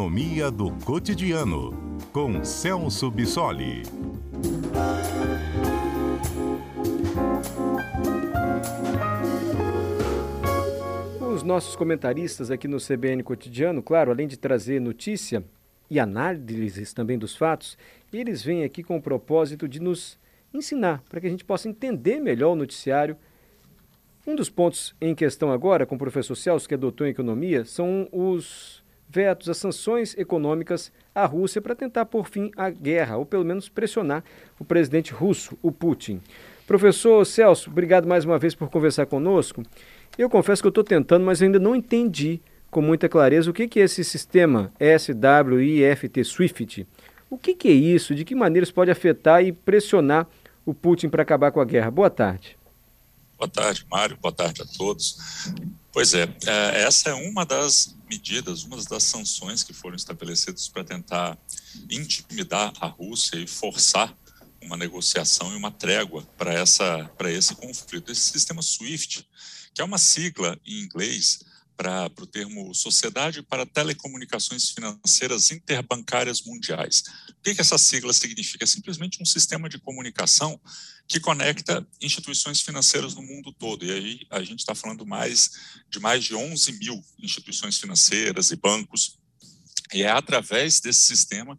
Economia do Cotidiano, com Celso Bissoli. Os nossos comentaristas aqui no CBN Cotidiano, claro, além de trazer notícia e análises também dos fatos, eles vêm aqui com o propósito de nos ensinar, para que a gente possa entender melhor o noticiário. Um dos pontos em questão agora, com o professor Celso, que é doutor em economia, são os vetos, as sanções econômicas à Rússia para tentar pôr fim à guerra, ou pelo menos pressionar o presidente russo, o Putin. Professor Celso, obrigado mais uma vez por conversar conosco. Eu confesso que eu estou tentando, mas ainda não entendi com muita clareza o que, que é esse sistema SWIFT SWIFT. O que, que é isso? De que maneira isso pode afetar e pressionar o Putin para acabar com a guerra? Boa tarde. Boa tarde, Mário. Boa tarde a todos. Pois é, é, essa é uma das medidas, uma das sanções que foram estabelecidas para tentar intimidar a Rússia e forçar uma negociação e uma trégua para essa para esse conflito. Esse sistema SWIFT, que é uma sigla em inglês para o termo Sociedade para Telecomunicações Financeiras Interbancárias Mundiais. O que, que essa sigla significa? É simplesmente um sistema de comunicação que conecta instituições financeiras no mundo todo. E aí a gente está falando mais de mais de 11 mil instituições financeiras e bancos. E é através desse sistema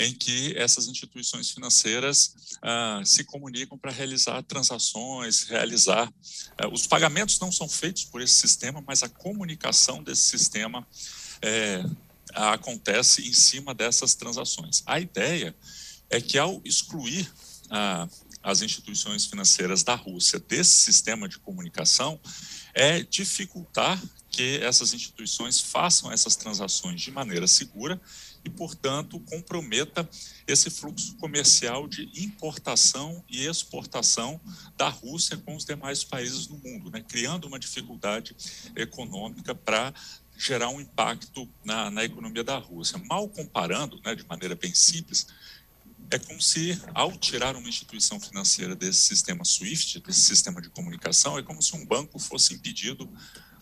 em que essas instituições financeiras ah, se comunicam para realizar transações, realizar. Ah, os pagamentos não são feitos por esse sistema, mas a comunicação desse sistema é, acontece em cima dessas transações. A ideia é que, ao excluir ah, as instituições financeiras da Rússia desse sistema de comunicação, é dificultar que essas instituições façam essas transações de maneira segura e, portanto, comprometa esse fluxo comercial de importação e exportação da Rússia com os demais países do mundo, né, criando uma dificuldade econômica para gerar um impacto na, na, economia da Rússia. Mal comparando, né, de maneira bem simples, é como se, ao tirar uma instituição financeira desse sistema SWIFT, desse sistema de comunicação, é como se um banco fosse impedido,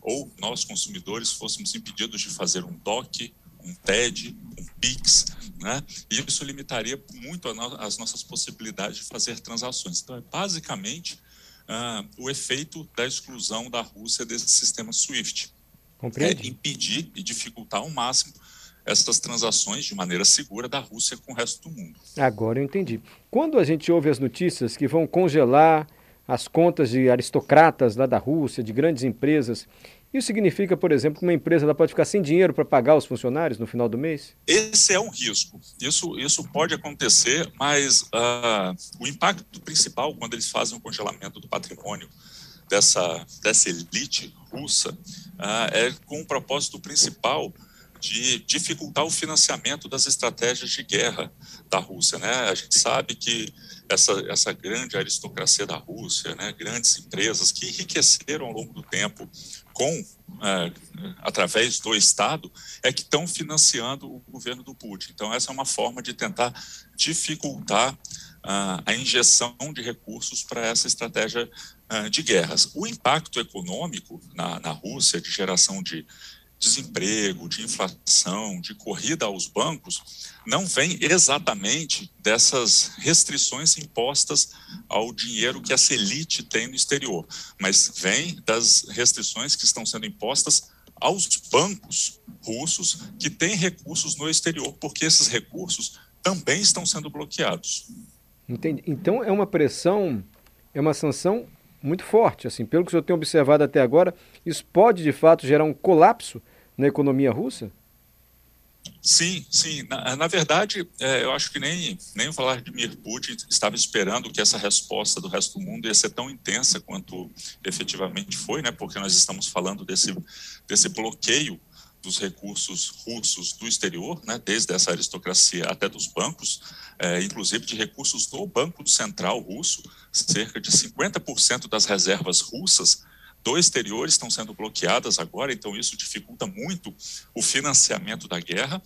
ou nós, consumidores, fôssemos impedidos de fazer um DOC, um TED, um PIX, né? E isso limitaria muito as nossas possibilidades de fazer transações. Então, é basicamente uh, o efeito da exclusão da Rússia desse sistema SWIFT. Compreende? É impedir e dificultar ao máximo essas transações de maneira segura da Rússia com o resto do mundo. Agora eu entendi. Quando a gente ouve as notícias que vão congelar as contas de aristocratas lá da Rússia, de grandes empresas, isso significa, por exemplo, que uma empresa ela pode ficar sem dinheiro para pagar os funcionários no final do mês? Esse é um risco. Isso, isso pode acontecer, mas uh, o impacto principal quando eles fazem o congelamento do patrimônio dessa, dessa elite russa uh, é com o propósito principal de dificultar o financiamento das estratégias de guerra da Rússia. Né? A gente sabe que essa, essa grande aristocracia da Rússia, né, grandes empresas que enriqueceram ao longo do tempo com é, através do Estado, é que estão financiando o governo do Putin. Então, essa é uma forma de tentar dificultar uh, a injeção de recursos para essa estratégia uh, de guerras. O impacto econômico na, na Rússia de geração de desemprego, de inflação, de corrida aos bancos, não vem exatamente dessas restrições impostas ao dinheiro que essa elite tem no exterior, mas vem das restrições que estão sendo impostas aos bancos russos que têm recursos no exterior, porque esses recursos também estão sendo bloqueados. Entendi. Então é uma pressão, é uma sanção muito forte. Assim, pelo que eu tenho observado até agora, isso pode de fato gerar um colapso na economia russa? Sim, sim. Na, na verdade, é, eu acho que nem, nem o Vladimir Putin estava esperando que essa resposta do resto do mundo ia ser tão intensa quanto efetivamente foi, né? Porque nós estamos falando desse, desse bloqueio dos recursos russos do exterior, né, desde essa aristocracia até dos bancos, é, inclusive de recursos do Banco Central russo, cerca de 50% das reservas russas do exterior estão sendo bloqueadas agora, então isso dificulta muito o financiamento da guerra.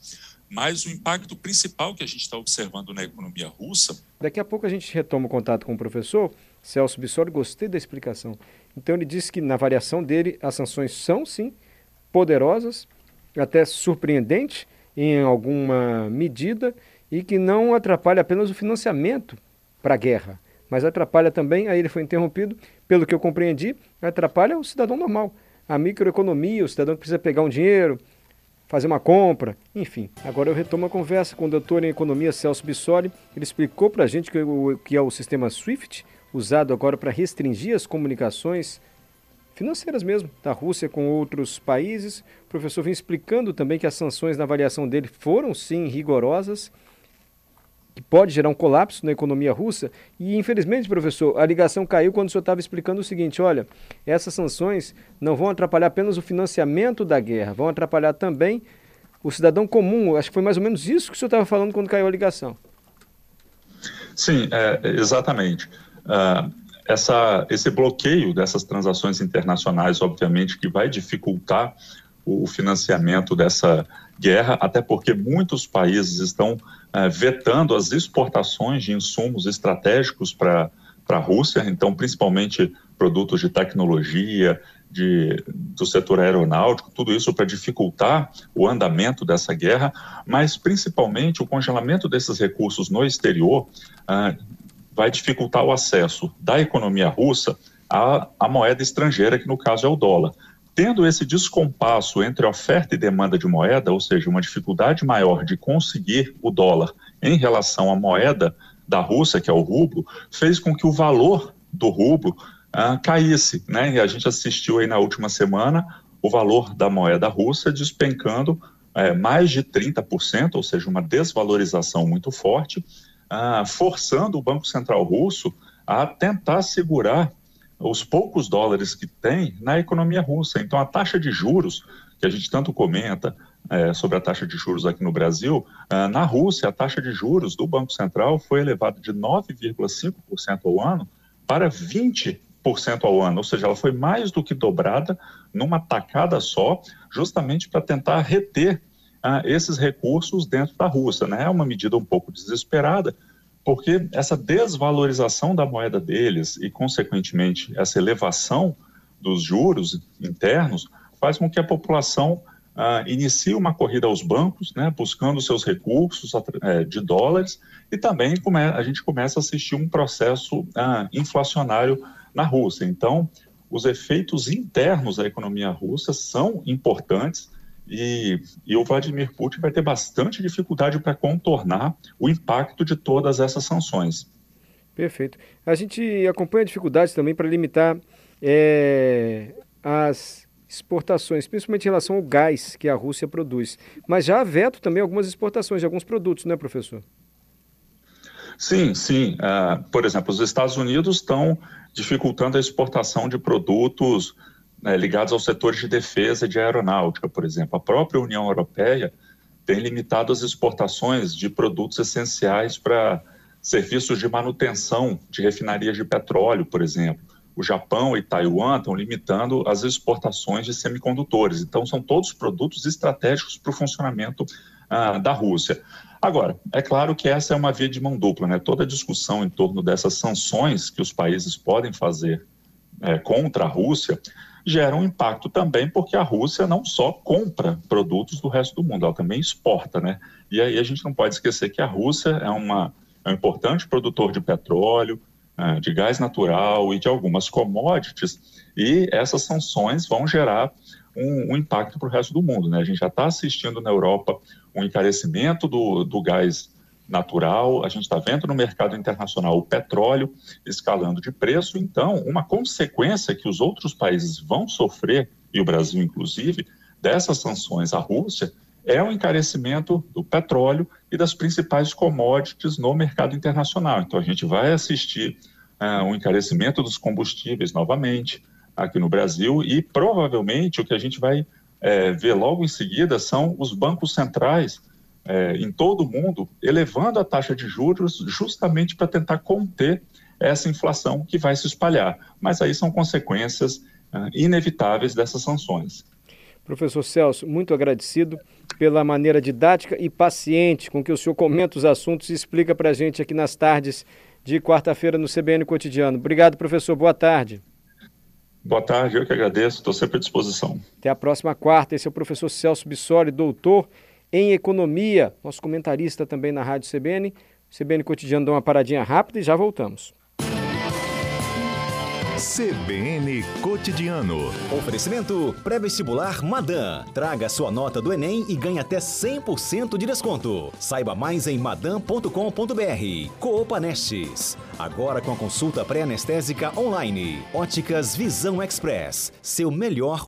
Mas o impacto principal que a gente está observando na economia russa. Daqui a pouco a gente retoma o contato com o professor Celso Bissoli, gostei da explicação. Então ele disse que na variação dele as sanções são sim poderosas, até surpreendente, em alguma medida e que não atrapalha apenas o financiamento para a guerra, mas atrapalha também, aí ele foi interrompido, pelo que eu compreendi, atrapalha o cidadão normal, a microeconomia, o cidadão que precisa pegar um dinheiro, fazer uma compra, enfim. Agora eu retomo a conversa com o doutor em economia Celso Bissoli. Ele explicou para a gente o, que é o sistema SWIFT, usado agora para restringir as comunicações financeiras mesmo, da Rússia com outros países. O professor vem explicando também que as sanções na avaliação dele foram sim rigorosas que pode gerar um colapso na economia russa. E, infelizmente, professor, a ligação caiu quando o senhor estava explicando o seguinte: olha, essas sanções não vão atrapalhar apenas o financiamento da guerra, vão atrapalhar também o cidadão comum. Acho que foi mais ou menos isso que o senhor estava falando quando caiu a ligação. Sim, é, exatamente. Uh, essa, esse bloqueio dessas transações internacionais, obviamente, que vai dificultar o financiamento dessa guerra, até porque muitos países estão uh, vetando as exportações de insumos estratégicos para a Rússia, então, principalmente produtos de tecnologia, de, do setor aeronáutico, tudo isso para dificultar o andamento dessa guerra, mas principalmente o congelamento desses recursos no exterior uh, vai dificultar o acesso da economia russa à, à moeda estrangeira, que no caso é o dólar. Tendo esse descompasso entre oferta e demanda de moeda, ou seja, uma dificuldade maior de conseguir o dólar em relação à moeda da Rússia, que é o rublo, fez com que o valor do rublo ah, caísse. Né? E a gente assistiu aí na última semana o valor da moeda russa despencando é, mais de 30%, ou seja, uma desvalorização muito forte, ah, forçando o Banco Central russo a tentar segurar os poucos dólares que tem na economia russa. Então, a taxa de juros, que a gente tanto comenta é, sobre a taxa de juros aqui no Brasil, é, na Rússia, a taxa de juros do Banco Central foi elevada de 9,5% ao ano para 20% ao ano, ou seja, ela foi mais do que dobrada numa tacada só, justamente para tentar reter esses recursos dentro da Rússia. Né? É uma medida um pouco desesperada, porque essa desvalorização da moeda deles e, consequentemente, essa elevação dos juros internos faz com que a população ah, inicie uma corrida aos bancos, né, buscando seus recursos é, de dólares, e também a gente começa a assistir um processo ah, inflacionário na Rússia. Então, os efeitos internos da economia russa são importantes e, e, o Vladimir Putin vai ter bastante dificuldade para contornar o impacto de todas essas sanções. Perfeito. A gente acompanha dificuldades também para limitar é, as exportações, principalmente em relação ao gás que a Rússia produz. Mas já há veto também algumas exportações de alguns produtos, não é, professor? Sim, sim. Uh, por exemplo, os Estados Unidos estão dificultando a exportação de produtos né, ligados aos setores de defesa de aeronáutica, por exemplo. A própria União Europeia tem limitado as exportações de produtos essenciais para serviços de manutenção de refinarias de petróleo, por exemplo. O Japão e Taiwan estão limitando as exportações de semicondutores. Então, são todos produtos estratégicos para o funcionamento ah, da Rússia. Agora, é claro que essa é uma via de mão dupla, né? Toda a discussão em torno dessas sanções que os países podem fazer é, contra a Rússia gera um impacto também, porque a Rússia não só compra produtos do resto do mundo, ela também exporta, né? E aí a gente não pode esquecer que a Rússia é, uma, é um importante produtor de petróleo, é, de gás natural e de algumas commodities, e essas sanções vão gerar um, um impacto para o resto do mundo, né? A gente já está assistindo na Europa um encarecimento do, do gás natural, a gente está vendo no mercado internacional o petróleo escalando de preço, então, uma consequência que os outros países vão sofrer, e o Brasil inclusive, dessas sanções à Rússia, é o encarecimento do petróleo e das principais commodities no mercado internacional. Então, a gente vai assistir uh, um encarecimento dos combustíveis novamente aqui no Brasil e provavelmente o que a gente vai é, ver logo em seguida são os bancos centrais é, em todo o mundo, elevando a taxa de juros justamente para tentar conter essa inflação que vai se espalhar. Mas aí são consequências uh, inevitáveis dessas sanções. Professor Celso, muito agradecido pela maneira didática e paciente com que o senhor comenta os assuntos e explica para a gente aqui nas tardes de quarta-feira no CBN Cotidiano. Obrigado, professor. Boa tarde. Boa tarde, eu que agradeço, estou sempre à disposição. Até a próxima quarta. Esse é o professor Celso Bissoli, doutor em economia. Nosso comentarista também na Rádio CBN. CBN Cotidiano dá uma paradinha rápida e já voltamos. CBN Cotidiano. Oferecimento pré-vestibular Madan. Traga sua nota do Enem e ganhe até 100% de desconto. Saiba mais em madan.com.br. Coopa Nestes. Agora com a consulta pré-anestésica online. Óticas Visão Express. Seu melhor